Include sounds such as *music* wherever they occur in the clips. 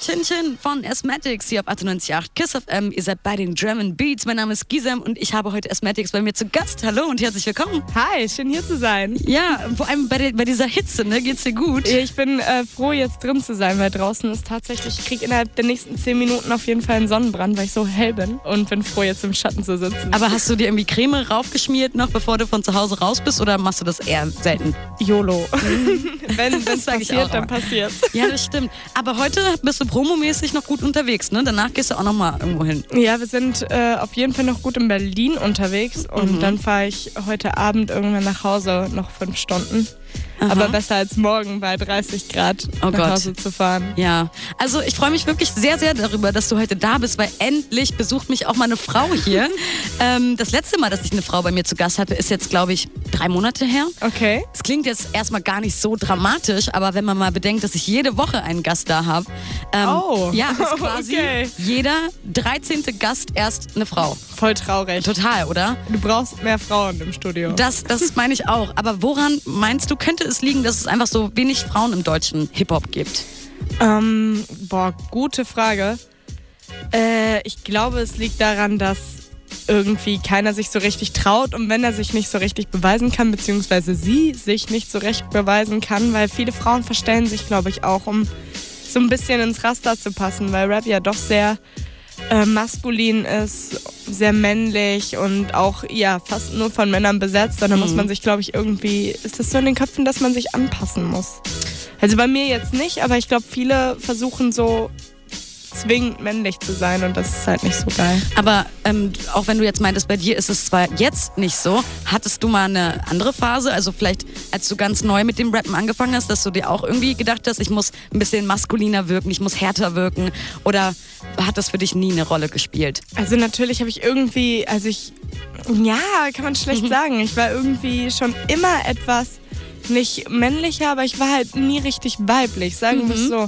Chin Chin von Asthmatics hier auf 98.8 Kiss FM. Ihr seid bei den Drum Beats. Mein Name ist Gisem und ich habe heute Asthmatics bei mir zu Gast. Hallo und herzlich willkommen. Hi, schön hier zu sein. Ja, vor allem bei, der, bei dieser Hitze, ne? Geht's dir gut? Ich bin äh, froh, jetzt drin zu sein, weil draußen ist tatsächlich, ich kriege innerhalb der nächsten 10 Minuten auf jeden Fall einen Sonnenbrand, weil ich so hell bin und bin froh, jetzt im Schatten zu sitzen. Aber hast du dir irgendwie Creme raufgeschmiert noch, bevor du von zu Hause raus bist oder machst du das eher selten? YOLO. *laughs* Wenn es passiert, dann passiert Ja, das stimmt. Aber heute bist du promomäßig noch gut unterwegs, ne? Danach gehst du auch noch mal irgendwo hin. Ja, wir sind äh, auf jeden Fall noch gut in Berlin unterwegs und mhm. dann fahre ich heute Abend irgendwann nach Hause, noch fünf Stunden. Aha. aber besser als morgen bei 30 Grad oh nach Gott. Hause zu fahren. Ja, also ich freue mich wirklich sehr, sehr darüber, dass du heute da bist, weil endlich besucht mich auch mal eine Frau hier. *laughs* ähm, das letzte Mal, dass ich eine Frau bei mir zu Gast hatte, ist jetzt, glaube ich, drei Monate her. Okay. Es klingt jetzt erstmal gar nicht so dramatisch, aber wenn man mal bedenkt, dass ich jede Woche einen Gast da habe, ähm, oh. ja, ist *laughs* quasi okay. jeder 13. Gast erst eine Frau. Voll traurig. Total, oder? Du brauchst mehr Frauen im Studio. Das, das meine ich auch. Aber woran meinst du, könnte es liegen, dass es einfach so wenig Frauen im deutschen Hip-Hop gibt? Ähm, boah, gute Frage. Äh, ich glaube, es liegt daran, dass irgendwie keiner sich so richtig traut und wenn er sich nicht so richtig beweisen kann, beziehungsweise sie sich nicht so recht beweisen kann, weil viele Frauen verstellen sich, glaube ich, auch, um so ein bisschen ins Raster zu passen, weil Rap ja doch sehr äh, maskulin ist, sehr männlich und auch ja fast nur von Männern besetzt. Und da mhm. muss man sich, glaube ich, irgendwie, ist das so in den Köpfen, dass man sich anpassen muss. Also bei mir jetzt nicht, aber ich glaube, viele versuchen so zwingend männlich zu sein und das ist halt nicht so geil. Aber ähm, auch wenn du jetzt meintest, bei dir ist es zwar jetzt nicht so, hattest du mal eine andere Phase? Also vielleicht, als du ganz neu mit dem Rappen angefangen hast, dass du dir auch irgendwie gedacht hast, ich muss ein bisschen maskuliner wirken, ich muss härter wirken oder hat das für dich nie eine Rolle gespielt? Also natürlich habe ich irgendwie, also ich, ja, kann man schlecht mhm. sagen. Ich war irgendwie schon immer etwas nicht männlicher, aber ich war halt nie richtig weiblich, sagen wir es mhm. so.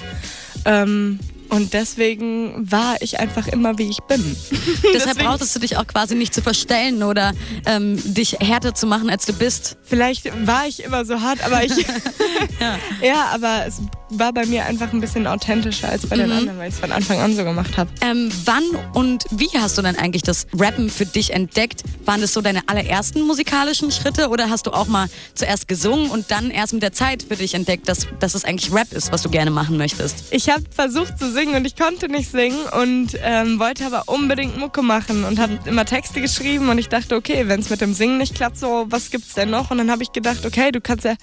Ähm, und deswegen war ich einfach immer, wie ich bin. *laughs* Deshalb brauchtest du dich auch quasi nicht zu verstellen oder ähm, dich härter zu machen, als du bist. Vielleicht war ich immer so hart, aber ich. ja. *laughs* *laughs* ja, aber es war bei mir einfach ein bisschen authentischer als bei mhm. den anderen, weil ich es von Anfang an so gemacht habe. Ähm, wann und wie hast du dann eigentlich das Rappen für dich entdeckt? Waren das so deine allerersten musikalischen Schritte oder hast du auch mal zuerst gesungen und dann erst mit der Zeit für dich entdeckt, dass, dass es eigentlich Rap ist, was du gerne machen möchtest? Ich habe versucht zu singen singen und ich konnte nicht singen und ähm, wollte aber unbedingt Mucke machen und habe immer Texte geschrieben und ich dachte, okay, wenn es mit dem Singen nicht klappt, so was gibt's denn noch? Und dann habe ich gedacht, okay, du kannst ja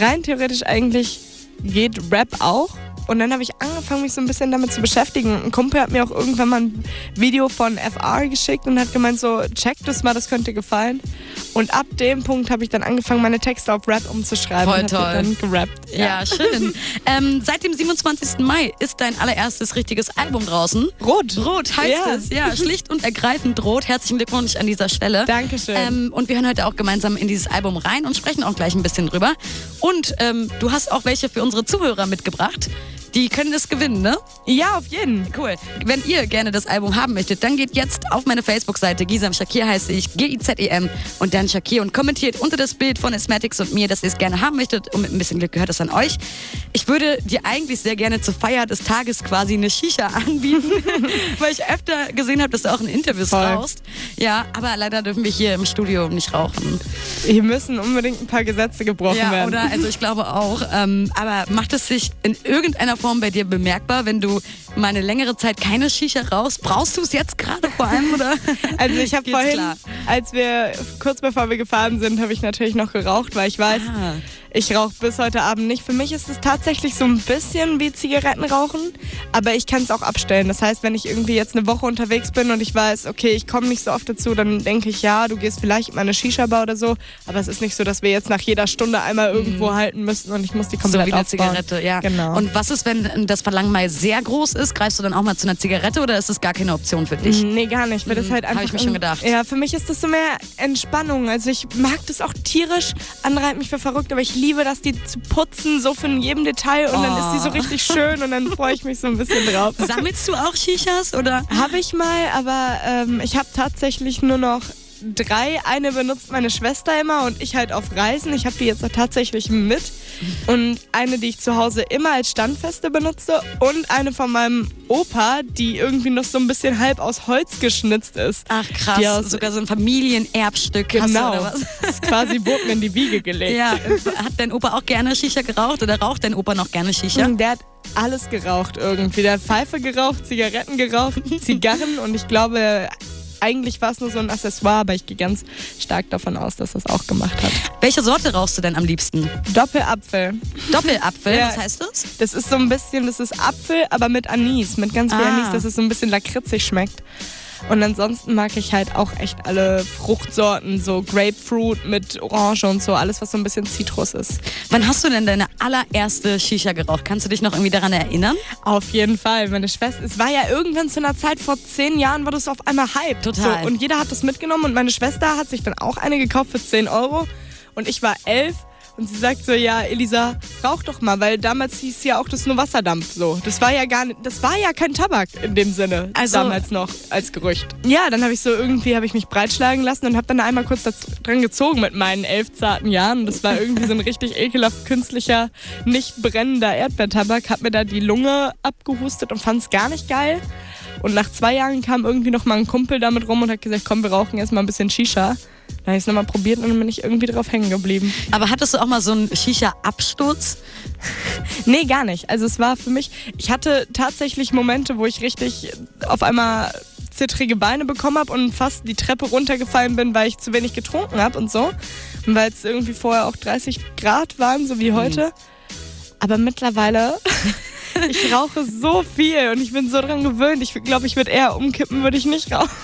rein theoretisch eigentlich geht Rap auch und dann habe ich angefangen, mich so ein bisschen damit zu beschäftigen. Ein Kumpel hat mir auch irgendwann mal ein Video von FR geschickt und hat gemeint, so, check das mal, das könnte gefallen. Und ab dem Punkt habe ich dann angefangen, meine Texte auf Rap umzuschreiben. Voll toll. dann gerappt. Ja, ja schön. ähm, seit dem 27. Mai ist dein allererstes richtiges Album draußen. Rot. Rot heißt ja. es. Ja, schlicht und ergreifend rot. Herzlichen Glückwunsch an dieser Stelle. Dankeschön. Ähm, und wir hören heute auch gemeinsam in dieses Album rein und sprechen auch gleich ein bisschen drüber. Und ähm, du hast auch welche für unsere Zuhörer mitgebracht. Die können es gewinnen, ne? Ja, auf jeden. Cool. Wenn ihr gerne das Album haben möchtet, dann geht jetzt auf meine Facebook-Seite. Gisam Shakir heiße ich, G-I-Z-E-M und dann Shakir und kommentiert unter das Bild von Asmatics und mir, dass ihr es gerne haben möchtet. Und mit ein bisschen Glück gehört es an euch. Ich würde dir eigentlich sehr gerne zur Feier des Tages quasi eine Shisha *laughs* anbieten, *laughs* weil ich öfter gesehen habe, dass du auch in Interviews Voll. rauchst. Ja, aber leider dürfen wir hier im Studio nicht rauchen. Hier müssen unbedingt ein paar Gesetze gebrochen ja, werden. Oder? Also ich glaube auch. Ähm, aber macht es sich in irgendeiner Form bei dir bemerkbar, wenn du mal eine längere Zeit keine Shisha raus? Brauchst du es jetzt gerade vor allem oder? *laughs* Also ich habe vorhin, klar? als wir kurz bevor wir gefahren sind, habe ich natürlich noch geraucht, weil ich weiß, ah. Ich rauche bis heute Abend nicht. Für mich ist es tatsächlich so ein bisschen wie Zigarettenrauchen, aber ich kann es auch abstellen. Das heißt, wenn ich irgendwie jetzt eine Woche unterwegs bin und ich weiß, okay, ich komme nicht so oft dazu, dann denke ich, ja, du gehst vielleicht in meine Shisha-Bar oder so. Aber es ist nicht so, dass wir jetzt nach jeder Stunde einmal irgendwo mhm. halten müssten und ich muss die komplett So wie eine aufbauen. Zigarette, ja. Genau. Und was ist, wenn das Verlangen mal sehr groß ist? Greifst du dann auch mal zu einer Zigarette oder ist das gar keine Option für dich? Nee, gar nicht. Weil mhm. das halt einfach. Habe ich mir schon gedacht. Ja, für mich ist das so mehr Entspannung. Also ich mag das auch tierisch. Andere halten mich für verrückt, aber ich liebe das, die zu putzen, so von jedem Detail und oh. dann ist die so oh. richtig schön und dann freue ich mich so ein bisschen drauf. Sammelst du auch Shishas oder? Habe ich mal, aber ähm, ich habe tatsächlich nur noch drei. Eine benutzt meine Schwester immer und ich halt auf Reisen. Ich habe die jetzt tatsächlich mit. Und eine, die ich zu Hause immer als Standfeste benutze. Und eine von meinem Opa, die irgendwie noch so ein bisschen halb aus Holz geschnitzt ist. Ach krass, Die aus- sogar so ein Familienerbstück. Genau. oder was? Das *laughs* ist quasi mir in die Wiege gelegt. Ja, hat dein Opa auch gerne Shisha geraucht oder raucht dein Opa noch gerne Shisha? Der hat alles geraucht irgendwie. Der hat Pfeife geraucht, Zigaretten geraucht, *laughs* Zigarren und ich glaube, eigentlich war es nur so ein Accessoire, aber ich gehe ganz stark davon aus, dass das auch gemacht hat. Welche Sorte rauchst du denn am liebsten? Doppelapfel. Doppelapfel, Ja. was heißt das? Das ist so ein bisschen, das ist Apfel, aber mit Anis, mit ganz viel Ah. Anis, dass es so ein bisschen lakritzig schmeckt. Und ansonsten mag ich halt auch echt alle Fruchtsorten, so Grapefruit mit Orange und so, alles was so ein bisschen Zitrus ist. Wann hast du denn deine allererste Shisha geraucht? Kannst du dich noch irgendwie daran erinnern? Auf jeden Fall. Meine Schwester, es war ja irgendwann zu einer Zeit, vor zehn Jahren war das auf einmal Hype. Total. So, und jeder hat das mitgenommen und meine Schwester hat sich dann auch eine gekauft für 10 Euro. Und ich war elf und sie sagt so, ja, Elisa, rauch doch mal, weil damals hieß ja auch das nur Wasserdampf so. Das war ja gar nicht, das war ja kein Tabak in dem Sinne, Also- damals noch als Gerücht. Ja, dann habe ich so irgendwie, habe ich mich breitschlagen lassen und habe dann einmal kurz dran gezogen mit meinen elf zarten Jahren. Und das war irgendwie so ein richtig ekelhaft künstlicher, nicht brennender Erdbeertabak. Hab mir da die Lunge abgehustet und fand es gar nicht geil. Und nach zwei Jahren kam irgendwie noch mal ein Kumpel damit rum und hat gesagt, komm, wir rauchen erstmal ein bisschen Shisha. Da habe ich es nochmal probiert und dann bin ich irgendwie drauf hängen geblieben. Aber hattest du auch mal so einen Shisha-Absturz? *laughs* Nee, gar nicht. Also es war für mich, ich hatte tatsächlich Momente, wo ich richtig auf einmal zittrige Beine bekommen habe und fast die Treppe runtergefallen bin, weil ich zu wenig getrunken habe und so. Und weil es irgendwie vorher auch 30 Grad waren, so wie heute. Aber mittlerweile, *laughs* ich rauche so viel und ich bin so dran gewöhnt. Ich glaube, ich würde eher umkippen, würde ich nicht rauchen. *laughs*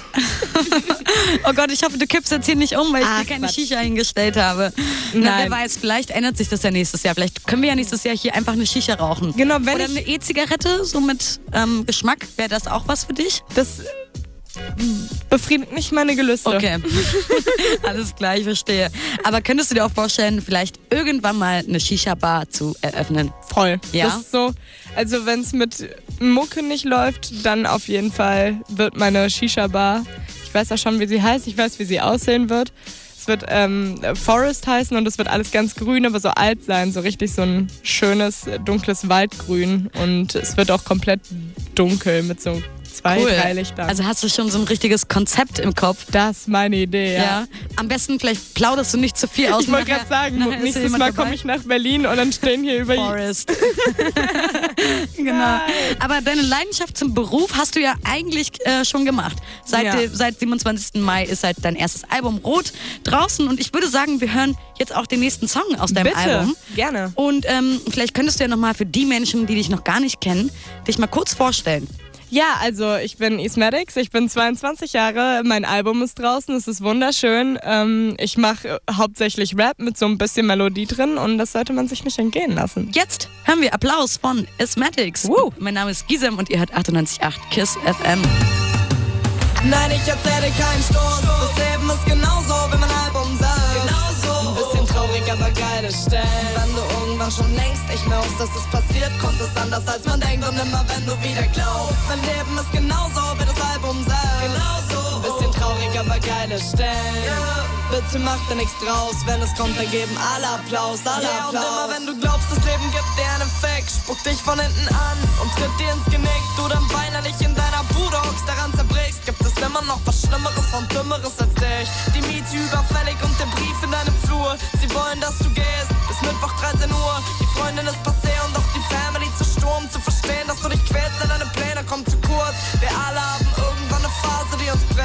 Oh Gott, ich hoffe, du kippst jetzt hier nicht um, weil ich Ach, dir keine Quatsch. Shisha hingestellt habe. Na, wer Nein. weiß, vielleicht ändert sich das ja nächstes Jahr. Vielleicht können wir ja nächstes Jahr hier einfach eine Shisha rauchen. Genau, wenn Oder eine E-Zigarette, so mit ähm, Geschmack. Wäre das auch was für dich? Das befriedigt nicht meine Gelüste. Okay. *laughs* Alles klar, ich verstehe. Aber könntest du dir auch vorstellen, vielleicht irgendwann mal eine Shisha-Bar zu eröffnen? Voll. Ja? Das ist so, also wenn es mit Mucke nicht läuft, dann auf jeden Fall wird meine Shisha-Bar, ich weiß ja schon, wie sie heißt, ich weiß, wie sie aussehen wird. Es wird ähm, Forest heißen und es wird alles ganz grün, aber so alt sein, so richtig so ein schönes, dunkles Waldgrün. Und es wird auch komplett dunkel mit so zwei, drei Lichtern. Also hast du schon so ein richtiges Konzept im Kopf? das ist meine Idee, ja. Ja. Am besten vielleicht plauderst du nicht zu viel aus. Ich wollte gerade sagen, nachher nächstes Mal komme ich nach Berlin und dann stehen hier über *laughs* Forest. *laughs* genau. Aber deine Leidenschaft zum Beruf hast du ja eigentlich äh, schon gemacht. Seit, Ja. seit 27. Mai ist halt dein erstes Album Rot draußen und ich würde sagen, wir hören jetzt auch den nächsten Song aus deinem Bitte, Album. gerne. Und ähm, vielleicht könntest du ja nochmal für die Menschen, die dich noch gar nicht kennen, dich mal kurz vorstellen. Ja, also ich bin Ismedix, ich bin 22 Jahre, mein Album ist draußen, es ist wunderschön. Ähm, ich mache hauptsächlich Rap mit so ein bisschen Melodie drin und das sollte man sich nicht entgehen lassen. Jetzt hören wir Applaus von Asthmatics. Woo. Mein Name ist Gisem und ihr hört 98.8 KISS FM. Nein, ich erzähle keinen Stoß. Das Leben ist genauso wie mein Album aber geile Stellen. Wenn du irgendwann schon längst echt merkst, dass es passiert, kommt es anders als man denkt. Und immer wenn du wieder glaubst, mein Leben ist genauso wie das Album selbst. Genauso. Traurig, aber geile Stellen. Bitte mach dir nichts draus, wenn es kommt, dann geben alle Applaus, alle Yeah, und Applaus. immer wenn du glaubst, das Leben gibt dir einen Fick, spuckt dich von hinten an und tritt dir ins Genick. Du dann weinerlich in deiner Bude hockst, daran zerbrichst, gibt es immer noch was Schlimmeres und Dümmeres als dich. Die Miete überfällig und der Brief in deinem Flur. Sie wollen, dass du gehst, bis Mittwoch 13 Uhr. Die Freundin ist passé und doch die Family zu Sturm. Zu verstehen, dass du dich quälst, denn deine Pläne kommen zu kurz. Wir alle haben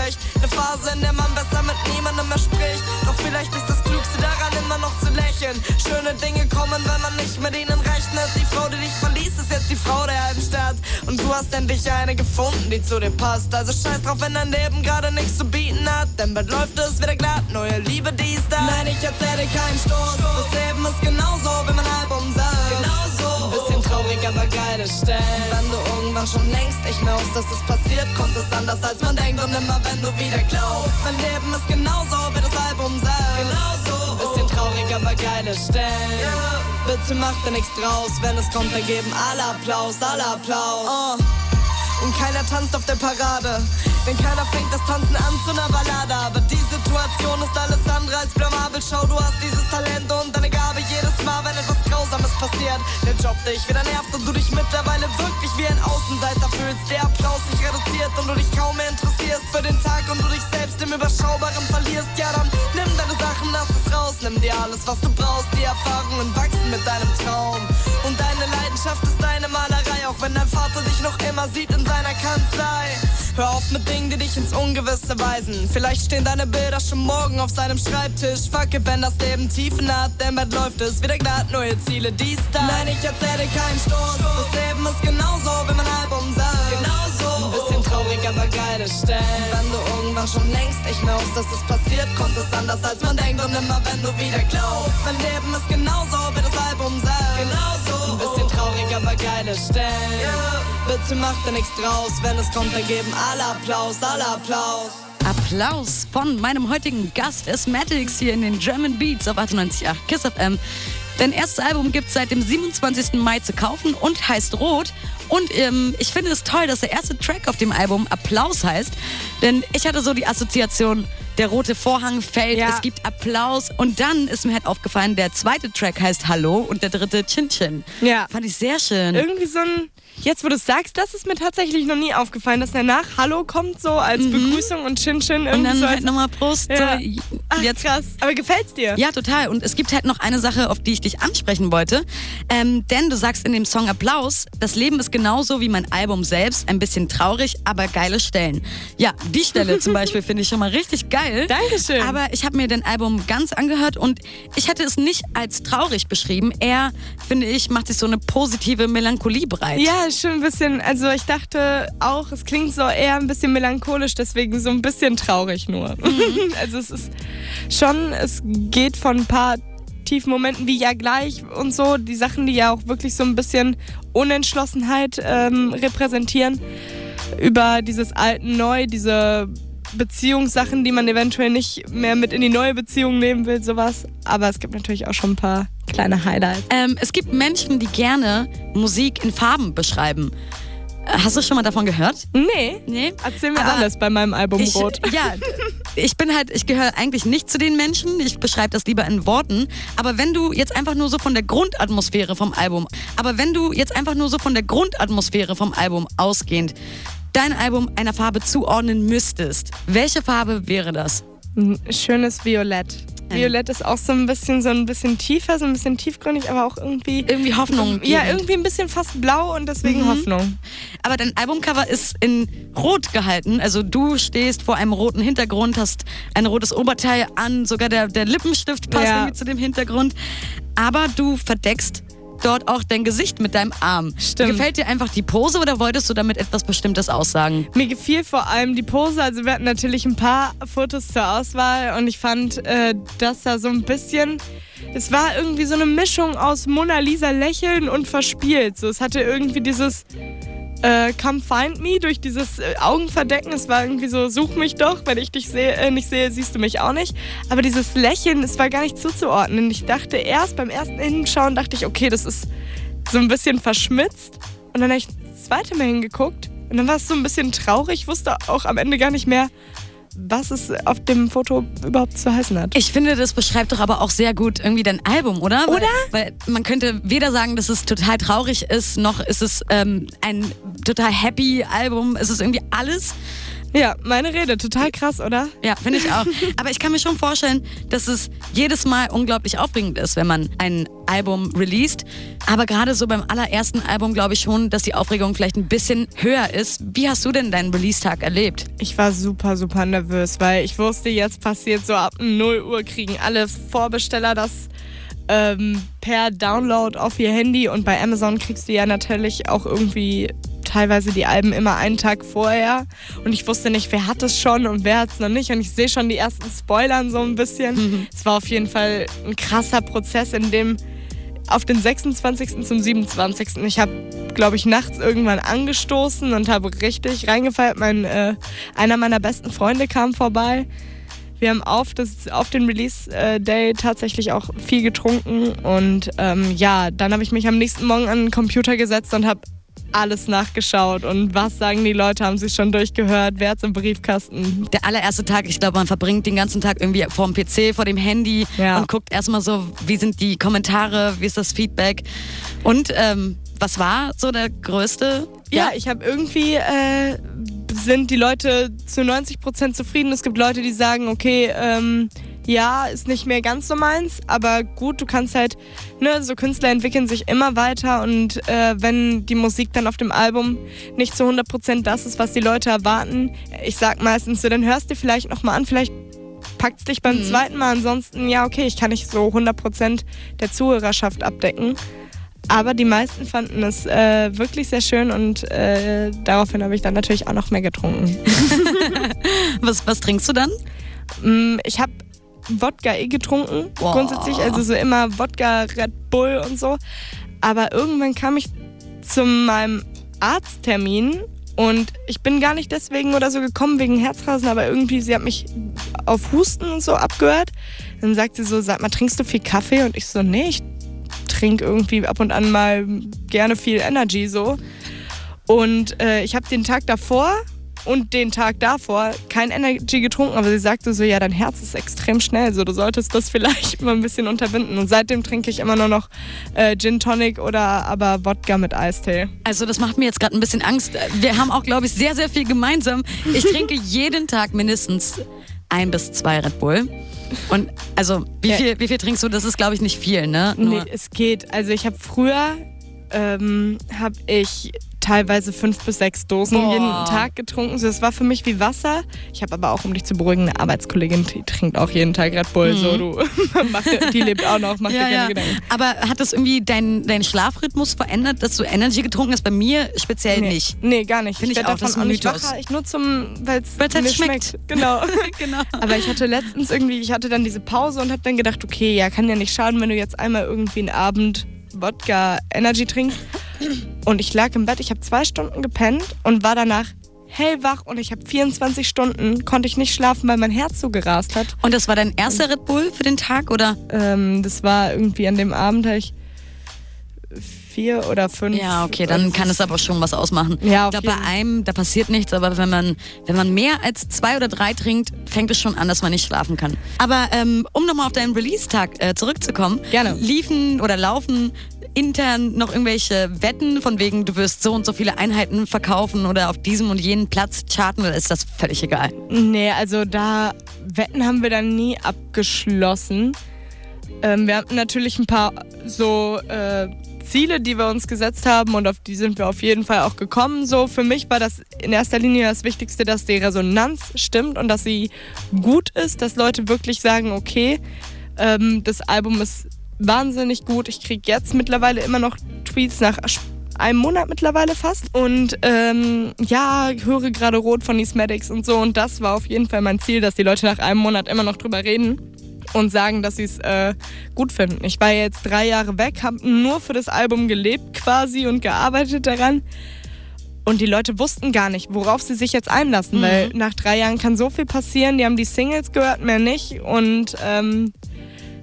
Bricht. Eine Phase, in der man besser mit niemandem mehr spricht. Doch vielleicht ist das Klügste daran, immer noch zu lächeln. Schöne Dinge kommen, wenn man nicht mit ihnen rechnet. Die Frau, die dich verließ, ist jetzt die Frau der halben Stadt. Und du hast endlich eine gefunden, die zu dir passt. Also scheiß drauf, wenn dein Leben gerade nichts zu bieten hat. Denn bald läuft es wieder glatt, neue Liebe, die ist da. Nein, ich erzähle keinen Stoß. Das Leben ist genauso irgendwann schon längst echt merkst, dass es passiert, kommt es anders als man denkt. Und immer wenn du wieder glaubst, mein Leben ist genauso wie das Album selbst. Genauso. Ein bisschen traurig, aber geile Stellen. Bitte mach dir nichts draus, wenn es kommt, dann geben alle Applaus, alle Applaus. Oh. Und keiner tanzt auf der Parade. Denn keiner fängt das Tanzen an zu einer Ballade. Aber die Situation ist alles andere als blamabel. Schau, du hast dieses Talent und deine Gabe jedes Mal, wenn etwas passiert. Der Job dich wieder nervt und du dich mittlerweile wirklich wie ein Außenseiter fühlst. Der Applaus sich reduziert und du dich kaum mehr interessierst für den Tag und du dich selbst im Überschaubaren verlierst. Ja, dann nimm deine Sachen, lass es raus, nimm dir alles, was du brauchst. Die Erfahrungen wachsen mit deinem Traum. Und deine Leidenschaft ist deine Malerei, auch wenn dein Vater dich noch immer sieht in seiner Kanzlei. Hör auf mit Dingen, die dich ins Ungewisse weisen. Vielleicht stehen deine Bilder schon morgen auf seinem Schreibtisch. Fuck it, wenn das Leben Tiefen hat, denn bald läuft es wieder glatt, neue Ziele, dies, da. Nein, ich erzähle keinen Stoß. Das Leben ist genauso, wie mein Album sagt. Genauso. Ein bisschen traurig, aber geile Stellen. Irgendwann schon längst nicht mehr aus, dass es passiert, kommt es anders, als man denkt. Und immer wenn du wieder glaubst, mein Leben ist genauso, wie das Album sagt. Genauso. Ein bisschen traurig, aber geile Stellen. Yeah. Bitte mach da nichts draus, wenn es kommt, dann geben alle Applaus, alle Applaus. Applaus von meinem heutigen Gast Asmatics hier in den German Beats auf 98.8 Kiss FM. Dein erstes Album gibt es seit dem 27. Mai zu kaufen und heißt Rot. Und ähm, ich finde es toll, dass der erste Track auf dem Album Applaus heißt. Denn ich hatte so die Assoziation, der rote Vorhang fällt, Ja. es gibt Applaus. Und dann ist mir halt aufgefallen, der zweite Track heißt Hallo und der dritte Chin Chin. Ja. Fand ich sehr schön. Irgendwie so ein. Jetzt, wo du es sagst, das ist mir tatsächlich noch nie aufgefallen, dass danach Hallo kommt so als Begrüßung und Chin Chin irgendwie und dann so halt nochmal Prost. Ja. So, Ach, jetzt krass. Aber gefällt's dir? Ja, total. Und es gibt halt noch eine Sache, auf die ich dich ansprechen wollte. Ähm, denn du sagst in dem Song Applaus, das Leben ist genauso wie mein Album selbst, ein bisschen traurig, aber geile Stellen. Ja, die Stelle zum Beispiel *laughs* finde ich schon mal richtig geil. Dankeschön. Aber ich habe mir dein Album ganz angehört und ich hätte es nicht als traurig beschrieben. Eher, finde ich, macht sich so eine positive Melancholie breit. Ja, ist schon ein bisschen, also ich dachte auch, es klingt so eher ein bisschen melancholisch, deswegen so ein bisschen traurig nur. *laughs* also es ist schon, es geht von ein paar tiefen Momenten wie ja gleich und so, die Sachen, die ja auch wirklich so ein bisschen Unentschlossenheit ähm, repräsentieren, über dieses Alten Neu, diese Beziehungssachen, die man eventuell nicht mehr mit in die neue Beziehung nehmen will, sowas. Aber es gibt natürlich auch schon ein paar kleine Highlights. Ähm, es gibt Menschen, die gerne Musik in Farben beschreiben. Äh, Hast du schon mal davon gehört? Nee. Nee. Erzähl mir Aber alles bei meinem Album Ich, Rot. ja, ich bin halt, ich gehöre eigentlich nicht zu den Menschen. Ich beschreibe das lieber in Worten. Aber wenn du jetzt einfach nur so von der Grundatmosphäre vom Album, aber wenn du jetzt einfach nur so von der Grundatmosphäre vom Album ausgehend dein Album einer Farbe zuordnen müsstest, welche Farbe wäre das? Ein schönes Violett. Violett ist auch so ein bisschen so ein bisschen tiefer, so ein bisschen tiefgründig, aber auch irgendwie Irgendwie Hoffnung. ja gebend. irgendwie ein bisschen fast blau und deswegen Mhm. Hoffnung. Aber dein Albumcover ist in Rot gehalten. Also du stehst vor einem roten Hintergrund, hast ein rotes Oberteil an, sogar der, der Lippenstift passt Ja. irgendwie zu dem Hintergrund. Aber du verdeckst dort auch dein Gesicht mit deinem Arm. Stimmt. Gefällt dir einfach die Pose oder wolltest du damit etwas Bestimmtes aussagen? Mir gefiel vor allem die Pose. Also wir hatten natürlich ein paar Fotos zur Auswahl und ich fand, äh, dass da so ein bisschen. Es war irgendwie so eine Mischung aus Mona Lisa lächeln und verspielt. So, es hatte irgendwie dieses äh, Come Find Me durch dieses äh, Augenverdecken. Es war irgendwie so, such mich doch, wenn ich dich sehe, äh, nicht sehe, siehst du mich auch nicht. Aber dieses Lächeln, es war gar nicht zuzuordnen. Ich dachte erst beim ersten Hinschauen, dachte ich, okay, das ist so ein bisschen verschmitzt. Und dann habe ich das zweite Mal hingeguckt und dann war es so ein bisschen traurig. Ich wusste auch am Ende gar nicht mehr, was es auf dem Foto überhaupt zu heißen hat. Ich finde, das beschreibt doch aber auch sehr gut irgendwie dein Album, oder? Oder? Weil, weil man könnte weder sagen, dass es total traurig ist, noch ist es ähm, ein total happy Album. Es ist irgendwie alles. Ja, meine Rede, total krass, oder? Ja, finde ich auch. Aber ich kann mir schon vorstellen, dass es jedes Mal unglaublich aufregend ist, wenn man ein Album released. Aber gerade so beim allerersten Album glaube ich schon, dass die Aufregung vielleicht ein bisschen höher ist. Wie hast du denn deinen Release-Tag erlebt? Ich war super, super nervös, weil ich wusste, jetzt passiert so ab 0 Uhr kriegen alle Vorbesteller das ähm, per Download auf ihr Handy und bei Amazon kriegst du ja natürlich auch irgendwie teilweise die Alben immer einen Tag vorher und ich wusste nicht, wer hat es schon und wer hat es noch nicht und ich sehe schon die ersten Spoilern so ein bisschen. Es war auf jeden Fall ein krasser Prozess, in dem auf den 26. zum 27. Ich habe, glaube ich, nachts irgendwann angestoßen und habe richtig reingefeiert. Mein, äh, einer meiner besten Freunde kam vorbei. Wir haben auf, das, auf den Release-Day tatsächlich auch viel getrunken. Und ähm, ja, dann habe ich mich am nächsten Morgen an den Computer gesetzt und habe alles nachgeschaut und was sagen die Leute, haben sie schon durchgehört, wer hat's im Briefkasten. Der allererste Tag, ich glaube, man verbringt den ganzen Tag irgendwie vor dem PC, vor dem Handy Ja. und guckt erstmal so, wie sind die Kommentare, wie ist das Feedback. Und ähm, was war so der größte? Ja, ich habe irgendwie äh, sind die Leute zu 90 Prozent zufrieden. Es gibt Leute, die sagen, okay, ähm, ja, ist nicht mehr ganz so meins, aber gut, du kannst halt, ne, so Künstler entwickeln sich immer weiter und äh, wenn die Musik dann auf dem Album nicht zu 100 Prozent das ist, was die Leute erwarten, ich sag meistens so, dann hörst du vielleicht nochmal an, vielleicht packt es dich beim zweiten Mal, ansonsten, ja, okay, ich kann nicht so 100 Prozent der Zuhörerschaft abdecken. Aber die meisten fanden es äh, wirklich sehr schön und äh, daraufhin habe ich dann natürlich auch noch mehr getrunken. *laughs* Was, was trinkst du dann? Mm, ich habe Wodka eh getrunken, Boah. grundsätzlich, also so immer Wodka, Red Bull und so. Aber irgendwann kam ich zu meinem Arzttermin und ich bin gar nicht deswegen oder so gekommen wegen Herzrasen, aber irgendwie, sie hat mich auf Husten und so abgehört. Dann sagt sie so, sag mal, trinkst du viel Kaffee? Und ich so, nee, ich trinke irgendwie ab und an mal gerne viel Energy so. Und äh, ich habe den Tag davor und den Tag davor kein Energy getrunken, aber sie sagte so, ja, dein Herz ist extrem schnell, so du solltest das *laughs* vielleicht mal ein bisschen unterbinden. Und seitdem trinke ich immer nur noch äh, Gin Tonic oder aber Wodka mit Eistee. Also das macht mir jetzt gerade ein bisschen Angst. Wir haben auch, glaube ich, sehr, sehr viel gemeinsam. Ich trinke *laughs* jeden Tag mindestens ein bis zwei Red Bull. Und also, wie, Ja. viel, wie viel trinkst du? Das ist, glaube ich, nicht viel, ne? Nur- Nee, es geht. Also ich habe früher, ähm, habe ich teilweise fünf bis sechs Dosen Boah. jeden Tag getrunken. So, das war für mich wie Wasser. Ich habe aber auch, um dich zu beruhigen, eine Arbeitskollegin, die trinkt auch jeden Tag Red Bull. So, du, *laughs* mach dir, die lebt auch noch, mach dir Mhm. Ja, keine ja. Gedanken. Aber hat das irgendwie deinen dein Schlafrhythmus verändert, dass du Energy getrunken hast? Bei mir speziell Nee, nicht. nee, gar nicht. Finde ich werd auch, davon auch nicht wacher. Ich nur zum, weil es halt mir schmeckt. schmeckt. Genau. *laughs* genau. Aber ich hatte letztens irgendwie, ich hatte dann diese Pause und habe dann gedacht, okay, ja, kann ja nicht schaden, wenn du jetzt einmal irgendwie einen Abend Wodka Energy trinkst. Und ich lag im Bett, ich habe zwei Stunden gepennt und war danach hellwach und ich habe 24 Stunden, konnte ich nicht schlafen, weil mein Herz so gerast hat. Und das war dein erster Red Bull für den Tag, oder? Ähm, das war irgendwie an dem Abend, habe ich vier oder fünf. Ja, okay, dann kann es aber schon was ausmachen. Ja, ich glaube, bei einem, da passiert nichts, aber wenn man, wenn man mehr als zwei oder drei trinkt, fängt es schon an, dass man nicht schlafen kann. Aber ähm, um nochmal auf deinen Release-Tag äh, zurückzukommen, Gerne. liefen oder laufen intern noch irgendwelche Wetten von wegen, du wirst so und so viele Einheiten verkaufen oder auf diesem und jenen Platz charten oder ist das völlig egal? Nee, also da Wetten haben wir dann nie abgeschlossen. Ähm, wir hatten natürlich ein paar so äh, Ziele, die wir uns gesetzt haben und auf die sind wir auf jeden Fall auch gekommen. So für mich war das in erster Linie das Wichtigste, dass die Resonanz stimmt und dass sie gut ist, dass Leute wirklich sagen, okay, ähm, das Album ist wahnsinnig gut. Ich kriege jetzt mittlerweile immer noch Tweets nach einem Monat mittlerweile fast. Und ähm, ja, höre gerade Rot von Esmetics und so. Und das war auf jeden Fall mein Ziel, dass die Leute nach einem Monat immer noch drüber reden und sagen, dass sie es äh, gut finden. Ich war jetzt drei Jahre weg, habe nur für das Album gelebt quasi und gearbeitet daran. Und die Leute wussten gar nicht, worauf sie sich jetzt einlassen, weil nach drei Jahren kann so viel passieren. Die haben die Singles gehört, mehr nicht. Und ähm,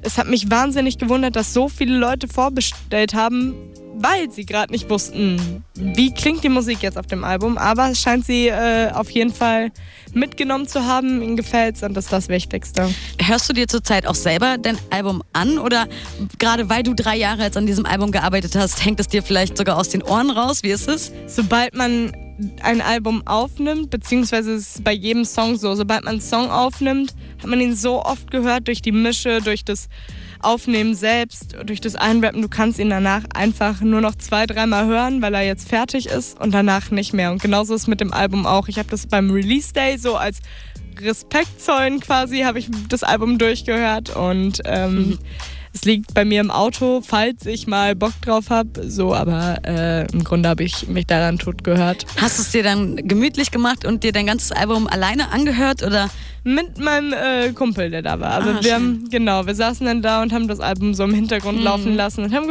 es hat mich wahnsinnig gewundert, dass so viele Leute vorbestellt haben, weil sie gerade nicht wussten, wie klingt die Musik jetzt auf dem Album. Aber es scheint sie äh, auf jeden Fall mitgenommen zu haben. Ihnen gefällt's und das ist das Wichtigste. Hörst du dir zurzeit auch selber dein Album an oder gerade weil du drei Jahre jetzt an diesem Album gearbeitet hast, hängt es dir vielleicht sogar aus den Ohren raus? Wie ist es? sobald man ein Album aufnimmt, beziehungsweise es ist bei jedem Song so, sobald man einen Song aufnimmt, hat man ihn so oft gehört durch die Mische, durch das Aufnehmen selbst, durch das Einrappen. Du kannst ihn danach einfach nur noch zwei, dreimal hören, weil er jetzt fertig ist und danach nicht mehr. Und genauso ist mit dem Album auch. Ich habe das beim Release Day so als Respekt zollen quasi, habe ich das Album durchgehört und ähm, es liegt bei mir im Auto, falls ich mal Bock drauf habe. So, aber äh, im Grunde habe ich mich daran tot gehört. Hast du es dir dann gemütlich gemacht und dir dein ganzes Album alleine angehört oder? Mit meinem äh, Kumpel, der da war. Aber Ah, wir schön. haben, genau, wir saßen dann da und haben das Album so im Hintergrund Mhm. laufen lassen und haben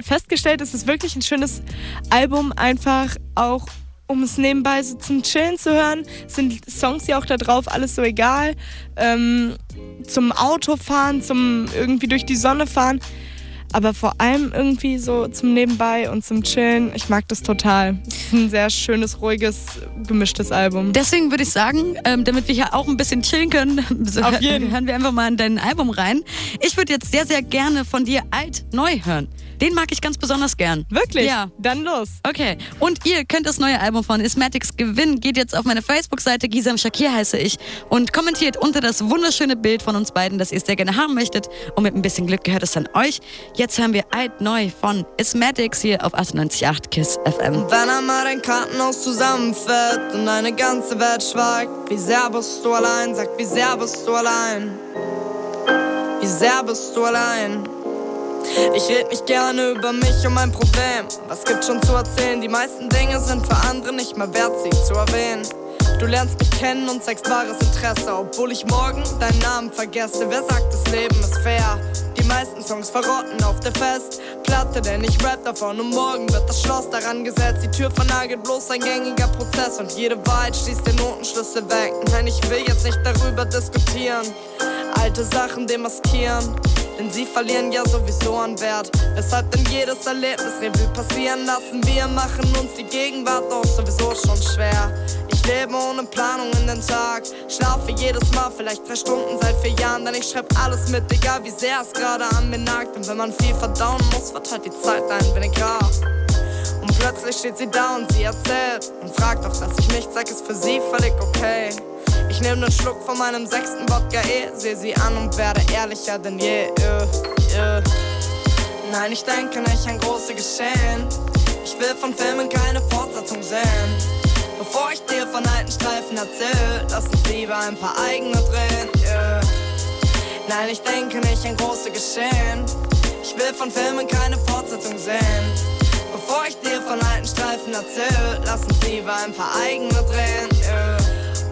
festgestellt, es ist wirklich ein schönes Album, einfach auch um es nebenbei so zum Chillen zu hören. Sind Songs ja auch da drauf, alles so egal. Ähm, zum Autofahren, zum irgendwie durch die Sonne fahren. aber vor allem irgendwie so zum Nebenbei und zum Chillen. Ich mag das total. Es ist ein sehr schönes, ruhiges, gemischtes Album. Deswegen würde ich sagen, ähm, damit wir hier auch ein bisschen chillen können, *laughs* hören wir einfach mal in dein Album rein. Ich würde jetzt sehr, sehr gerne von dir alt neu hören. Den mag ich ganz besonders gern. Wirklich? Ja. Dann los. Okay, und ihr könnt das neue Album von Ismatics gewinnen. Geht jetzt auf meine Facebook-Seite, Gisam Shakir heiße ich, und kommentiert unter das wunderschöne Bild von uns beiden, das ihr sehr gerne haben möchtet. Und mit ein bisschen Glück gehört es an euch. Jetzt hören wir alt neu von Ismatics hier auf 98.8 KISS FM. Wenn einmal dein Kartenhaus zusammenfällt und deine ganze Welt schweigt, wie sehr bist du allein? Sag, wie sehr bist du allein? Wie sehr bist du allein? Ich red nicht gerne über mich und mein Problem. Was gibt schon zu erzählen? Die meisten Dinge sind für andere nicht mehr wert, sie zu erwähnen. Du lernst mich kennen und zeigst wahres Interesse, obwohl ich morgen deinen Namen vergesse. Wer sagt, das Leben ist fair? Die meisten Songs verrotten auf der Festplatte, denn ich rap davon und morgen wird das Schloss daran gesetzt. Die Tür vernagelt bloß ein gängiger Prozess und jede Wahrheit schließt den Notenschlüssel weg. Nein, ich will jetzt nicht darüber diskutieren, alte Sachen demaskieren. Denn sie verlieren ja sowieso an Wert. Weshalb denn jedes Erlebnis Revue passieren lassen. Wir machen uns die Gegenwart doch sowieso schon schwer. Ich lebe ohne Planung in den Tag. Schlafe jedes Mal vielleicht drei Stunden seit vier Jahren. Denn ich schreib alles mit, egal wie sehr es gerade an mir nagt. Und wenn man viel verdauen muss, halt die Zeit ein wenig. Und plötzlich steht sie da und sie erzählt und fragt doch, dass ich nichts sag, ist für sie völlig okay. Ich nehme nen Schluck von meinem sechsten Wodka eh, sehe sie an und werde ehrlicher denn je. Yeah, yeah. Nein, ich denke nicht an große Geschehen. Ich will von Filmen keine Fortsetzung sehen. Bevor ich dir von alten Streifen erzähl, lass uns lieber ein paar eigene drehen. Yeah. Nein, ich denke nicht an große Geschehen. Ich will von Filmen keine Fortsetzung sehen. Bevor ich dir von alten Streifen erzähl, lass uns lieber ein paar eigene drehen.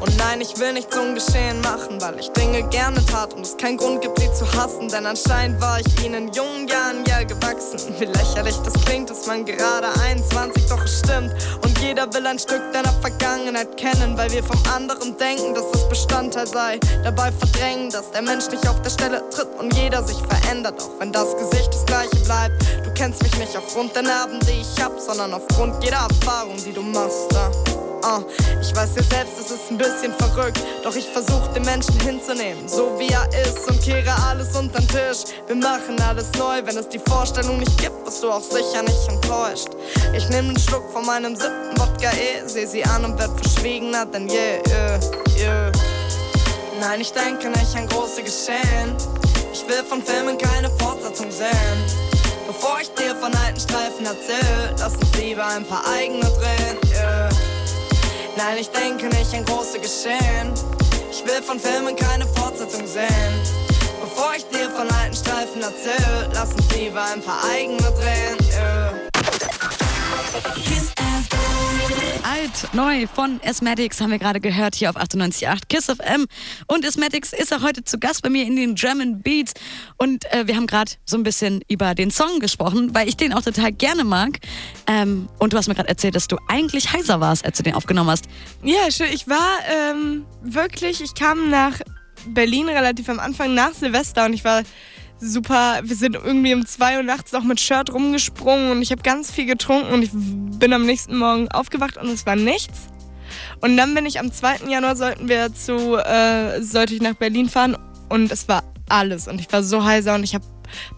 Und nein, ich will nichts ungeschehen machen, weil ich Dinge gerne tat und es keinen Grund gibt, sie zu hassen. Denn anscheinend war ich ihnen jungen Jahren ja gewachsen. *laughs* Wie lächerlich das klingt, ist man gerade 21, doch es stimmt. Und jeder will ein Stück deiner Vergangenheit kennen, weil wir vom anderen denken, dass es Bestandteil sei. Dabei verdrängen, dass der Mensch nicht auf der Stelle tritt und jeder sich verändert, auch wenn das Gesicht das gleiche bleibt. Du kennst mich nicht aufgrund der Narben, die ich hab, sondern aufgrund jeder Erfahrung, die du machst. Ja. Uh, ich weiß ja selbst, es ist ein bisschen verrückt, doch ich versuch den Menschen hinzunehmen, so wie er ist und kehre alles unter den Tisch. Wir machen alles neu, wenn es die Vorstellung nicht gibt, bist du auch sicher nicht enttäuscht. Ich nehme einen Schluck von meinem siebten Wodka eh, seh sie an und werd verschwiegener denn je. Yeah, yeah. Nein, ich denke nicht an große Geschehen. Ich will von Filmen keine Fortsetzung sehen. Bevor ich dir von alten Streifen erzähl, lass uns lieber ein paar eigene drehen. Nein, ich denke nicht an große Geschehen. Ich will von Filmen keine Fortsetzung sehen. Bevor ich dir von alten Streifen erzähl, lass uns lieber ein paar eigene drehen. Yeah. Alt, neu von Asmatics haben wir gerade gehört hier auf 98.8 KISS FM. Und Asmatics ist auch heute zu Gast bei mir in den German Beats. Und äh, wir haben gerade so ein bisschen über den Song gesprochen, weil ich den auch total gerne mag. Ähm, und du hast mir gerade erzählt, dass du eigentlich heiser warst, als du den aufgenommen hast. Ja, schön. Ich war ähm, wirklich, ich kam nach Berlin relativ am Anfang nach Silvester und ich war super, wir sind irgendwie um 2 Uhr nachts noch mit Shirt rumgesprungen und ich habe ganz viel getrunken und ich bin am nächsten Morgen aufgewacht und es war nichts. Und dann bin ich am 2. Januar sollten wir zu, äh, sollte ich nach Berlin fahren und es war alles und ich war so heiser und ich habe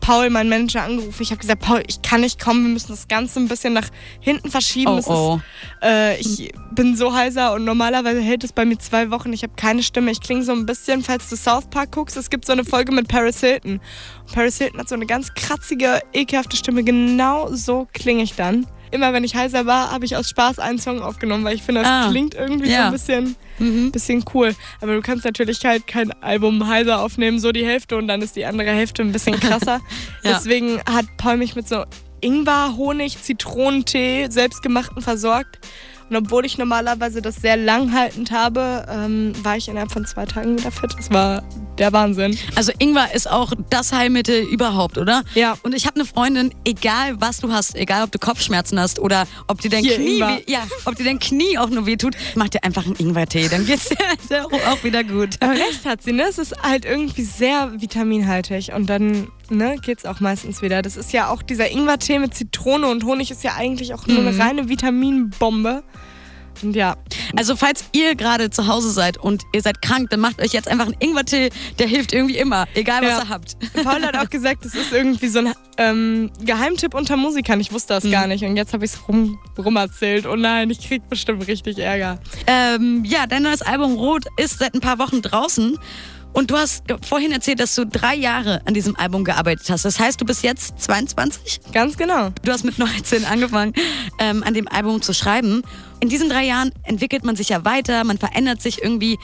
Paul, meinen Manager, angerufen. Ich habe gesagt, Paul, ich kann nicht kommen, wir müssen das Ganze ein bisschen nach hinten verschieben. Oh, Es oh. Ist, äh, ich bin so heiser und normalerweise hält es bei mir zwei Wochen. Ich habe keine Stimme. Ich klinge so ein bisschen, falls du South Park guckst, es gibt so eine Folge mit Paris Hilton. Und Paris Hilton hat so eine ganz kratzige, ekelhafte Stimme. Genau so klinge ich dann. Immer wenn ich heiser war, habe ich aus Spaß einen Song aufgenommen, weil ich finde, das Ah, klingt irgendwie so ja. ein bisschen, Mhm. bisschen cool. Aber du kannst natürlich halt kein Album heiser aufnehmen, so die Hälfte und dann ist die andere Hälfte ein bisschen krasser. *laughs* Ja. Deswegen hat Paul mich mit so Ingwer, Honig, Zitronentee, selbstgemachten versorgt. Und obwohl ich normalerweise das sehr langhaltend habe, ähm, war ich innerhalb von zwei Tagen wieder fit. Das war der Wahnsinn. Also Ingwer ist auch das Heilmittel überhaupt, oder? Ja. Und ich habe eine Freundin, egal was du hast, egal ob du Kopfschmerzen hast oder ob dir dein Hier, Knie, Ingwer. ja, ob dir dein Knie auch nur wehtut, mach dir einfach einen Ingwertee, dann geht's dir *laughs* auch wieder gut. Aber recht hat sie, ne? Es ist halt irgendwie sehr vitaminhaltig. Und dann ne, geht's auch meistens wieder. Das ist ja auch dieser Ingwer-Tee mit Zitrone und Honig ist ja eigentlich auch nur eine reine Vitaminbombe. Und ja, Also falls ihr gerade zu Hause seid und ihr seid krank, dann macht euch jetzt einfach einen Ingwertee, der hilft irgendwie immer, egal was Ja. ihr habt. Paul hat auch gesagt, das ist irgendwie so ein ähm, Geheimtipp unter Musikern. Ich wusste das gar nicht und jetzt habe ich es rum, rum erzählt. Oh nein, ich krieg bestimmt richtig Ärger. Ähm, ja, dein neues Album Rot ist seit ein paar Wochen draußen. Und du hast vorhin erzählt, dass du drei Jahre an diesem Album gearbeitet hast. Das heißt, du bist jetzt 22? Ganz genau. Du hast mit 19 angefangen, ähm, an dem Album zu schreiben. In diesen drei Jahren entwickelt man sich ja weiter, man verändert sich irgendwie.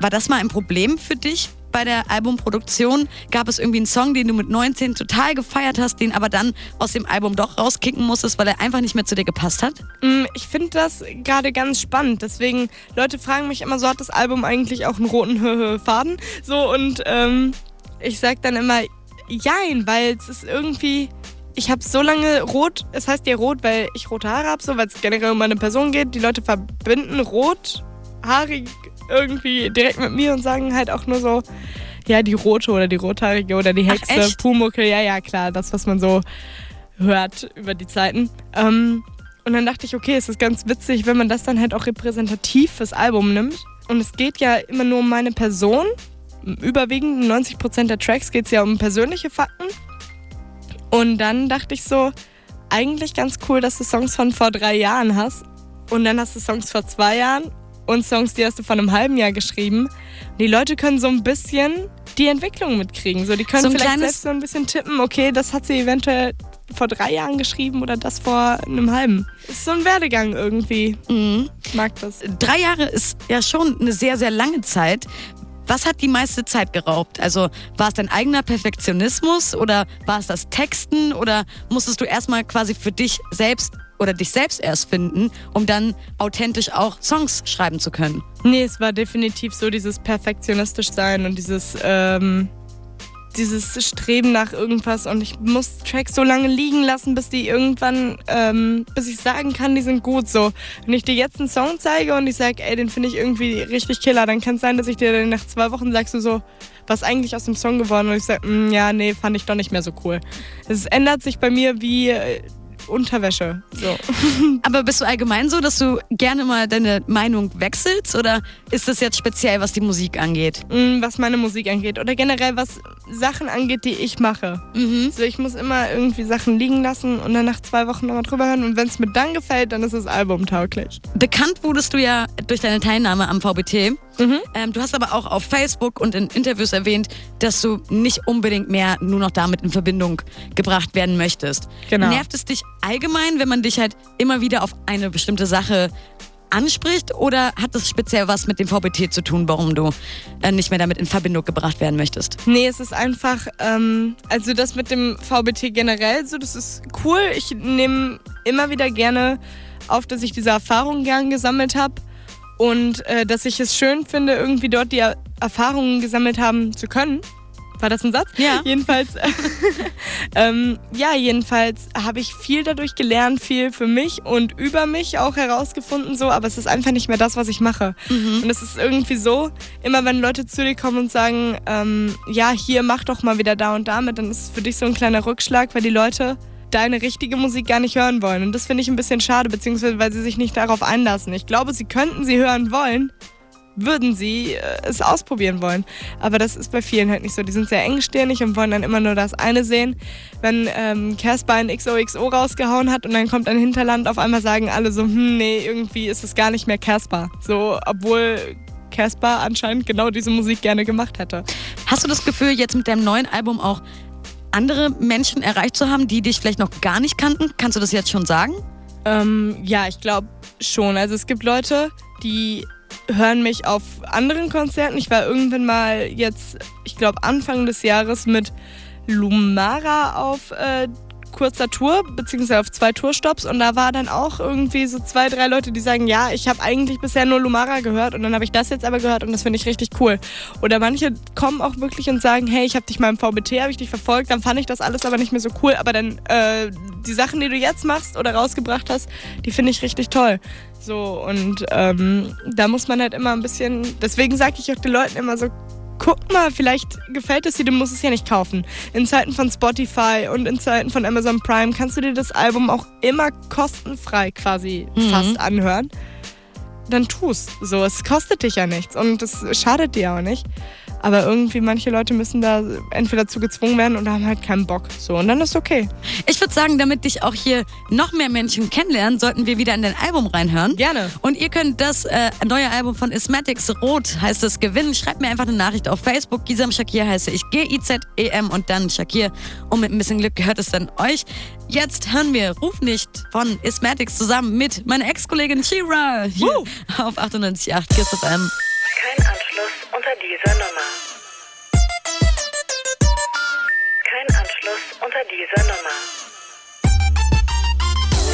War das mal ein Problem für dich bei der Albumproduktion? Gab es irgendwie einen Song, den du mit 19 total gefeiert hast, den aber dann aus dem Album doch rauskicken musstest, weil er einfach nicht mehr zu dir gepasst hat? Mm, Ich finde das gerade ganz spannend. Deswegen, Leute fragen mich immer, so hat das Album eigentlich auch einen roten *laughs* Faden? So und ähm, ich sag dann immer, jein, weil es ist irgendwie. Ich habe so lange rot, es heißt ja rot, weil ich rote Haare habe, so, weil es generell um meine Person geht. Die Leute verbinden rothaarig irgendwie direkt mit mir und sagen halt auch nur so, ja, die rote oder die rothaarige oder die Hexe? Pumuckel, ja, ja, klar, das, was man so hört über die Zeiten. Ähm, und dann dachte ich, okay, es ist ganz witzig, wenn man das dann halt auch repräsentativ fürs Album nimmt. Und es geht ja immer nur um meine Person. Überwiegend 90% der Tracks geht es ja um persönliche Fakten. Und dann dachte ich so, eigentlich ganz cool, dass du Songs von vor drei Jahren hast. Und dann hast du Songs vor zwei Jahren und Songs, die hast du vor einem halben Jahr geschrieben. Die Leute können so ein bisschen die Entwicklung mitkriegen. So, die können So vielleicht selbst so ein bisschen tippen, okay, das hat sie eventuell vor drei Jahren geschrieben oder das vor einem halben. Ist so ein Werdegang irgendwie. Mhm. Ich mag das. Drei Jahre ist ja schon eine sehr, sehr lange Zeit. Was hat die meiste Zeit geraubt? Also war es dein eigener Perfektionismus oder war es das Texten oder musstest du erstmal quasi für dich selbst oder dich selbst erst finden, um dann authentisch auch Songs schreiben zu können? Nee, es war definitiv so dieses perfektionistisch sein und dieses, ähm, dieses Streben nach irgendwas und ich muss Tracks so lange liegen lassen, bis die irgendwann, ähm, bis ich sagen kann, die sind gut. So, wenn ich dir jetzt einen Song zeige und ich sage, ey, den finde ich irgendwie richtig killer, dann kann es sein, dass ich dir nach zwei Wochen sagst du so, was eigentlich aus dem Song geworden? Und ich sage, ja, nee, fand ich doch nicht mehr so cool. Es ändert sich bei mir wie äh, Unterwäsche. So. *laughs* Aber bist du allgemein so, dass du gerne mal deine Meinung wechselst oder ist das jetzt speziell, was die Musik angeht? Mm, was meine Musik angeht oder generell was Sachen angeht, die ich mache. Mhm. So, ich muss immer irgendwie Sachen liegen lassen und dann nach zwei Wochen nochmal drüber hören und wenn es mir dann gefällt, dann ist das Album tauglich. Bekannt wurdest du ja durch deine Teilnahme am VBT. Mhm. Ähm, du hast aber auch auf Facebook und in Interviews erwähnt, dass du nicht unbedingt mehr nur noch damit in Verbindung gebracht werden möchtest. Genau. Nervt es dich allgemein, wenn man dich halt immer wieder auf eine bestimmte Sache anspricht oder hat das speziell was mit dem VBT zu tun, warum du äh, nicht mehr damit in Verbindung gebracht werden möchtest? Nee, es ist einfach, ähm, also das mit dem VBT generell, so das ist cool. Ich nehme immer wieder gerne auf, dass ich diese Erfahrungen gern gesammelt habe und äh, dass ich es schön finde, irgendwie dort die er Erfahrungen gesammelt haben zu können. War das ein Satz? Ja. *laughs* Jedenfalls, *laughs* ähm, ja, jedenfalls habe ich viel dadurch gelernt, viel für mich und über mich auch herausgefunden, so, aber es ist einfach nicht mehr das, was ich mache. Und es ist irgendwie so, immer wenn Leute zu dir kommen und sagen, ähm, ja, hier mach doch mal wieder da und damit, dann ist es für dich so ein kleiner Rückschlag, weil die Leute deine richtige Musik gar nicht hören wollen. Und das finde ich ein bisschen schade, beziehungsweise weil sie sich nicht darauf einlassen. Ich glaube, sie könnten sie hören wollen, würden sie äh, es ausprobieren wollen. Aber das ist bei vielen halt nicht so. Die sind sehr engstirnig und wollen dann immer nur das eine sehen. Wenn ähm, Casper ein XOXO rausgehauen hat und dann kommt ein Hinterland, auf einmal sagen alle so, hm, nee, irgendwie ist es gar nicht mehr Casper. So, obwohl Casper anscheinend genau diese Musik gerne gemacht hätte. Hast du das Gefühl, jetzt mit deinem neuen Album auch andere Menschen erreicht zu haben, die dich vielleicht noch gar nicht kannten? Kannst du das jetzt schon sagen? Ähm, ja, ich glaube schon. Also es gibt Leute, die hören mich auf anderen Konzerten. Ich war irgendwann mal jetzt, ich glaube Anfang des Jahres mit Lumara auf äh, kurzer Tour, beziehungsweise auf zwei Tourstops und da war dann auch irgendwie so zwei, drei Leute, die sagen, ja, ich habe eigentlich bisher nur Lumara gehört und dann habe ich das jetzt aber gehört und das finde ich richtig cool. Oder manche kommen auch wirklich und sagen, hey, ich habe dich mal im VBT, habe ich dich verfolgt, dann fand ich das alles aber nicht mehr so cool, aber dann äh, die Sachen, die du jetzt machst oder rausgebracht hast, die finde ich richtig toll. So, und ähm, da muss man halt immer ein bisschen, deswegen sage ich auch den Leuten immer so, guck mal, vielleicht gefällt es dir, du musst es ja nicht kaufen. In Zeiten von Spotify und in Zeiten von Amazon Prime kannst du dir das Album auch immer kostenfrei quasi Mhm. fast anhören. Dann tu's. So, es kostet dich ja nichts und es schadet dir auch nicht. Aber irgendwie manche Leute müssen da entweder zu gezwungen werden oder haben halt keinen Bock. So, und dann ist okay. Ich würde sagen, damit dich auch hier noch mehr Menschen kennenlernen, sollten wir wieder in dein Album reinhören. Gerne. Und ihr könnt das äh, neue Album von Ismatics Rot heißt es gewinnen. Schreibt mir einfach eine Nachricht auf Facebook. Gisam Shakir heiße ich G-I-Z-E-M und dann Shakir. Und mit ein bisschen Glück gehört es dann euch. Jetzt hören wir Ruf nicht von Ismatics zusammen mit meiner Ex-Kollegin Shira hier Woo. auf 98.8 Kiss FM. Kein Anschluss dieser Nummer. Kein Anschluss unter dieser Nummer.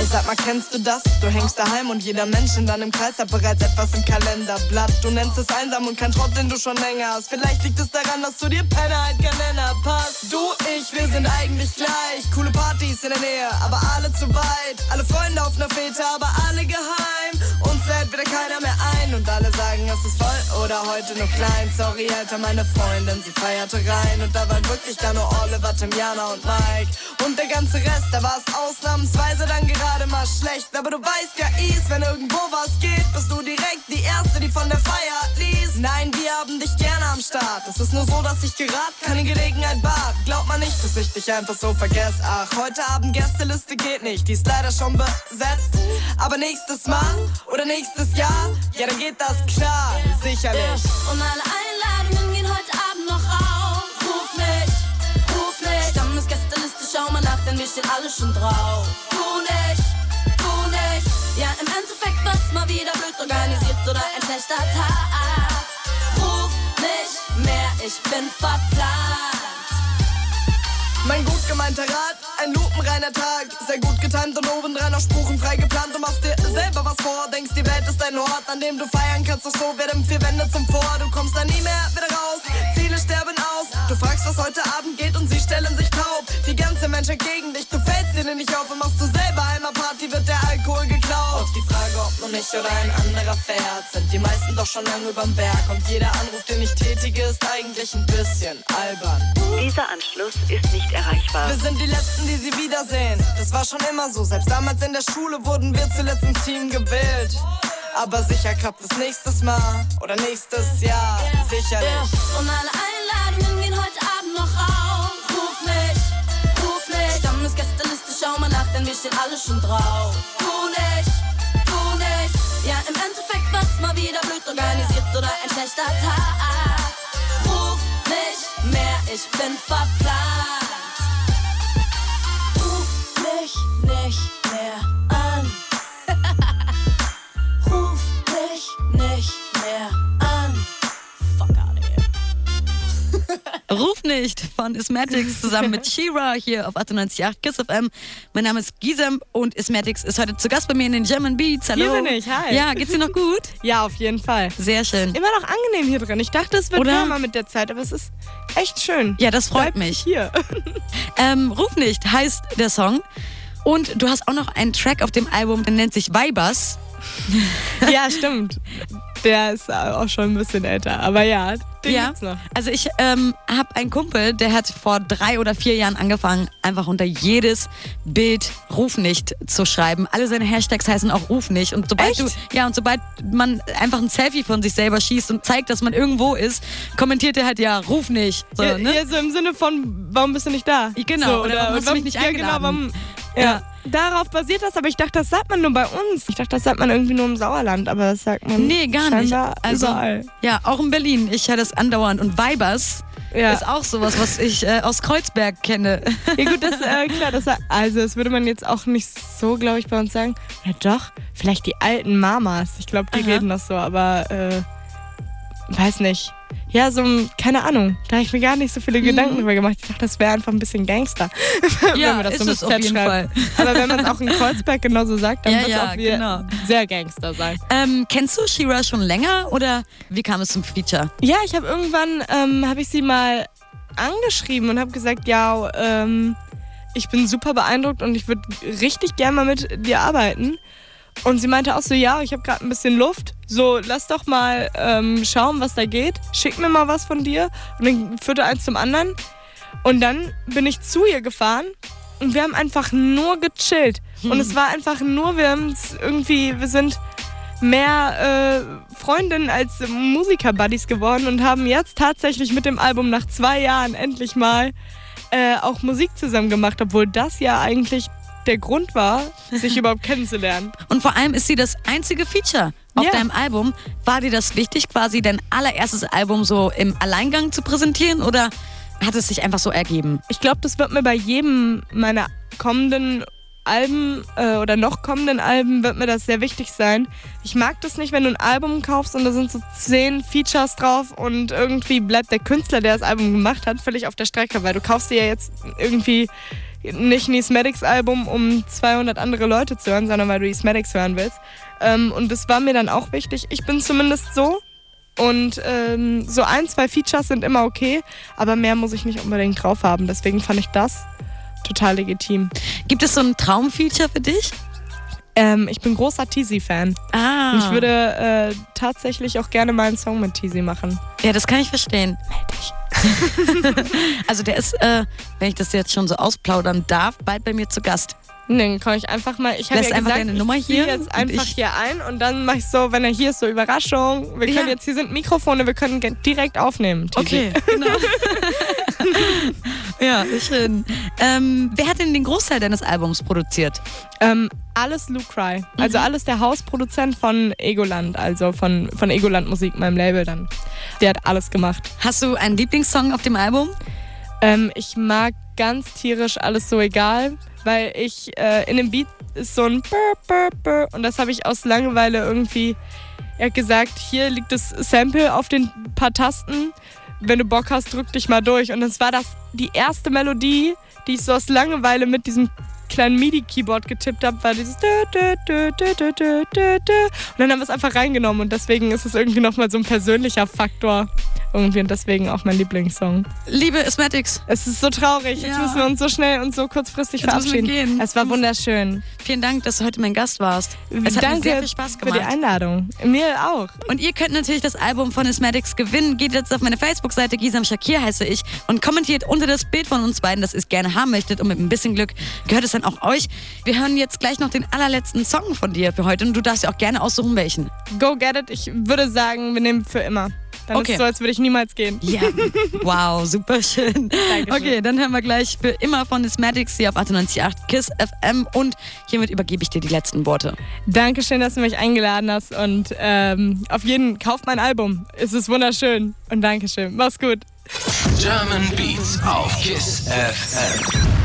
Ich sag mal, kennst du das? Du hängst daheim und jeder Mensch in deinem Kreis hat bereits etwas im Kalenderblatt. Du nennst es einsam und kein Trott, den du schon länger hast. Vielleicht liegt es daran, dass zu dir Penner halt kein Nenner passt. Du, ich, wir sind eigentlich gleich. Coole Partys in der Nähe, aber alle zu weit. Alle Freunde auf einer Fete, aber alle geheim. Uns lädt wieder keiner mehr ein alle sagen, es ist voll oder heute nur klein. Sorry, Alter, meine Freundin, sie feierte rein und da waren wirklich da nur Oliver, Timjana und Mike. Und der ganze Rest, da war es ausnahmsweise dann gerade mal schlecht. Aber du weißt ja, Is, wenn irgendwo was geht, bist du direkt die Erste, die von der Feier liest. Nein, wir haben dich gerne am Start. Es ist nur so, dass ich gerade keine Gelegenheit bat. Glaub mal nicht, dass ich dich einfach so vergesse. Ach, heute Abend Gästeliste geht nicht, die ist leider schon besetzt. Aber nächstes Mal oder nächstes Jahr, ja, dann geht das klar, sicherlich. Und alle Einladungen gehen heute Abend noch auf. Ruf nicht, ruf nicht. Stammesgästeliste, schau mal nach, denn wir stehen alle schon drauf. Tu nicht, tu nicht. Ja, im Endeffekt was mal wieder blöd organisiert oder ein schlechter Tag. Ruf nicht mehr, ich bin verplant. Mein gut gemeinter Rat, ein lupenreiner Tag. Sehr gut getimt und obendrein noch spruchenfrei geplant. Du machst dir selber was vor, denkst die Welt ist ein Ort, an dem du feiern kannst. Doch so werden vier Wände zum Vor. Du kommst da nie mehr wieder raus, Ziele sterben aus. Du fragst, was heute Abend geht und sie stellen sich taub. Die ganze Menschheit gegen dich, du fällst ihnen nicht auf und machst du Frage, ob nun ich oder ein anderer fährt, sind die meisten doch schon lange überm Berg. Und jeder Anruf, den ich tätige, ist eigentlich ein bisschen albern. Dieser Anschluss ist nicht erreichbar. Wir sind die Letzten, die sie wiedersehen. Das war schon immer so. Selbst damals in der Schule wurden wir zuletzt ins Team gewählt. Aber sicher klappt es nächstes Mal oder nächstes Jahr. Sicherlich. Und alle Einladungen gehen heute Abend noch auf. Ruf nicht, ruf nicht. Stammesgästeliste, schau mal nach, denn wir stehen alle schon drauf. Tu nicht. Ja, im Endeffekt was mal wieder blöd organisiert oder ein schlechter Tag. Ruf nicht mehr, ich bin verplant. Ruf mich nicht mehr an. *laughs* Ruf mich nicht mehr an. Ruf nicht von Ismatics zusammen mit *laughs* Shira hier auf 98.8 Kiss FM. Mein Name ist Gisem und Ismatics ist heute zu Gast bei mir in den German Beats. Hallo. Hier bin ich, hi. Ja, geht's dir noch gut? *laughs* Ja, auf jeden Fall. Sehr schön. Immer noch angenehm hier drin. Ich dachte, es wird Oder? wärmer mit der Zeit, aber es ist echt schön. Ja, das freut Bleib mich. Hier. *laughs* Ähm, Ruf nicht heißt der Song. Und du hast auch noch einen Track auf dem Album, der nennt sich Vibers. ja, stimmt. Der ist auch schon ein bisschen älter. Aber ja, den ja. gibt's noch. Also ich ähm, habe einen Kumpel, der hat vor drei oder vier Jahren angefangen, einfach unter jedes Bild Ruf nicht zu schreiben. Alle seine Hashtags heißen auch Ruf nicht. Und sobald Echt? du, ja, und sobald man einfach ein Selfie von sich selber schießt und zeigt, dass man irgendwo ist, kommentiert er halt ja Ruf nicht. So, ja, ne? ja, so im Sinne von, warum bist du nicht da? Genau, So, oder warum hast du mich nicht ja, genau, eingeladen? warum, ja. *laughs* Darauf basiert das, aber ich dachte, das sagt man nur bei uns. Ich dachte, das sagt man irgendwie nur im Sauerland, aber das sagt man Nee, gar nicht. Also, überall. ja, auch in Berlin. Ich höre das andauernd. Und Vibers Ja. ist auch sowas, was ich äh, aus Kreuzberg kenne. Ja gut, das äh, *laughs* klar, das also das würde man jetzt auch nicht so, glaube ich, bei uns sagen. Ja doch, vielleicht die alten Mamas. Ich glaube, die Aha. reden das so, aber äh, weiß nicht. Ja, so, keine Ahnung. Da habe ich mir gar nicht so viele Gedanken drüber gemacht. Ich dachte, das wäre einfach ein bisschen Gangster. *laughs* wenn Mhm. Ja, man das ist so es auf jeden schreibt. Aber wenn man es auch in Kreuzberg genauso sagt, dann Ja, wird es ja, auch wieder genau. sehr Gangster sein. Ähm, kennst du Shira schon länger oder wie kam es zum Feature? Ja, ich habe irgendwann, ähm, habe ich sie mal angeschrieben und habe gesagt, ja, ähm, ich bin super beeindruckt und ich würde richtig gerne mal mit dir arbeiten. Und sie meinte auch so, ja, ich habe gerade ein bisschen Luft. So, lass doch mal ähm, schauen, was da geht. Schick mir mal was von dir. Und dann führte eins zum anderen. Und dann bin ich zu ihr gefahren und wir haben einfach nur gechillt. Und es war einfach nur, wir haben irgendwie, wir sind mehr äh, Freundinnen als Musiker-Buddies geworden und haben jetzt tatsächlich mit dem Album nach zwei Jahren endlich mal äh, auch Musik zusammen gemacht, obwohl das ja eigentlich der Grund war, sich überhaupt kennenzulernen. *laughs* Und vor allem ist sie das einzige Feature auf Ja. deinem Album. War dir das wichtig, quasi dein allererstes Album so im Alleingang zu präsentieren oder hat es sich einfach so ergeben? Ich glaube, das wird mir bei jedem meiner kommenden Alben äh, oder noch kommenden Alben wird mir das sehr wichtig sein. Ich mag das nicht, wenn du ein Album kaufst und da sind so zehn Features drauf und irgendwie bleibt der Künstler, der das Album gemacht hat, völlig auf der Strecke, weil du kaufst dir ja jetzt irgendwie nicht ein Esmatics Album, um 200 andere Leute zu hören, sondern weil du Esmatics hören willst. Ähm, und das war mir dann auch wichtig. Ich bin zumindest so. Und ähm, so ein, zwei Features sind immer okay, aber mehr muss ich nicht unbedingt drauf haben. Deswegen fand ich das total legitim. Gibt es so ein Traumfeature für dich? Ähm, ich bin großer Teasy-Fan. Ah. Und ich würde äh, tatsächlich auch gerne mal einen Song mit Teasy machen. Ja, das kann ich verstehen. *laughs* also der ist, äh, wenn ich das jetzt schon so ausplaudern darf, bald bei mir zu Gast. Dann kann ich einfach mal, ich habe ja einfach gesagt, deine Nummer ich zieh hier jetzt einfach ich- hier ein und dann mache ich so, wenn er hier ist, so Überraschung. Wir können Ja. jetzt, hier sind Mikrofone, wir können direkt aufnehmen. Teasy. *laughs* genau. *laughs* ja, schön. Ähm, wer hat denn den Großteil deines Albums produziert? Ähm, alles Luke Cry. Also Mhm. alles der Hausproduzent von Egoland, also von, von Egoland Musik, meinem Label dann. Der hat alles gemacht. Hast du einen Lieblingssong auf dem Album? Ähm, ich mag ganz tierisch alles so egal, weil ich äh, in dem Beat ist so ein Brr, Brr, Brr, und das habe ich aus Langeweile irgendwie. Er hat gesagt, hier liegt das Sample auf den paar Tasten. Wenn du Bock hast, drück dich mal durch. Und das war das die erste Melodie, die ich so aus Langeweile mit diesem kleinen MIDI-Keyboard getippt habe, war dieses und dann haben wir es einfach reingenommen und deswegen ist es irgendwie nochmal so ein persönlicher Faktor irgendwie und deswegen auch mein Lieblingssong. Liebe Asmatics, Es ist so traurig. Jetzt Ja. müssen wir uns so schnell und so kurzfristig Jetzt müssen wir verabschieden. gehen. Es war wunderschön. vielen Dank, dass du heute mein Gast warst. Es hat Danke mir sehr viel Spaß für die gemacht. Einladung. Mir auch. Und ihr könnt natürlich das Album von Asmatics gewinnen. Geht jetzt auf meine Facebook-Seite, Gisam Shakir heiße ich, und kommentiert unter das Bild von uns beiden, das ihr es gerne haben möchtet. Und mit ein bisschen Glück gehört es dann auch euch. Wir hören jetzt gleich noch den allerletzten Song von dir für heute. Und du darfst ja auch gerne aussuchen, welchen. Go get it. Ich würde sagen, wir nehmen für immer. Dann Okay. ist es so, als würde ich niemals gehen. Ja, wow, super schön. Dankeschön. Okay, dann hören wir gleich für immer von Asmatics hier auf 98.8 KISS FM. Und hiermit übergebe ich dir die letzten Worte. Dankeschön, dass du mich eingeladen hast. Und ähm, auf jeden kauft mein Album. Es ist wunderschön. Und Dankeschön. Mach's gut. German Beats auf Kiss FM.